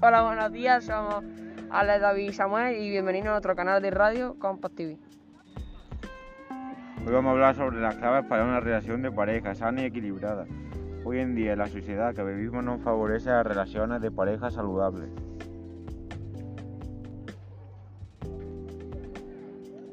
Hola, buenos días, somos Alex David y Samuel y bienvenidos a nuestro canal de radio Compact TV. Hoy vamos a hablar sobre las claves para una relación de pareja sana y equilibrada. Hoy en día la sociedad que vivimos no favorece las relaciones de pareja saludables.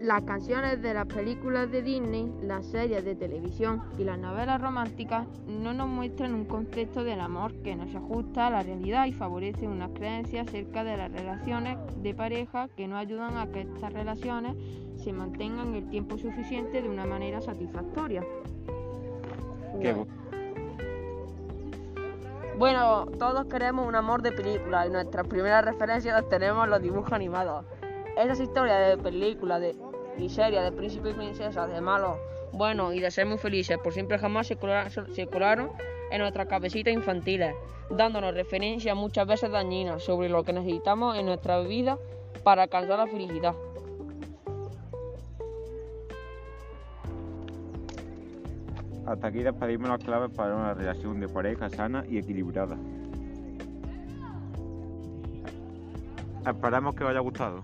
Las canciones de las películas de Disney, las series de televisión y las novelas románticas no nos muestran un concepto del amor que nos ajusta a la realidad y favorece unas creencias acerca de las relaciones de pareja que no ayudan a que estas relaciones se mantengan el tiempo suficiente de una manera satisfactoria. Qué No. Bueno, todos queremos un amor de película y nuestras primeras referencias las tenemos en los dibujos animados. Esas historias de películas de, y series de príncipes y princesas, de malos, buenos y de ser muy felices por siempre jamás se colaron, se colaron en nuestras cabecitas infantiles, dándonos referencias muchas veces dañinas sobre lo que necesitamos en nuestra vida para alcanzar la felicidad. Hasta aquí despedimos las claves para una relación de pareja sana y equilibrada. Esperamos que os haya gustado.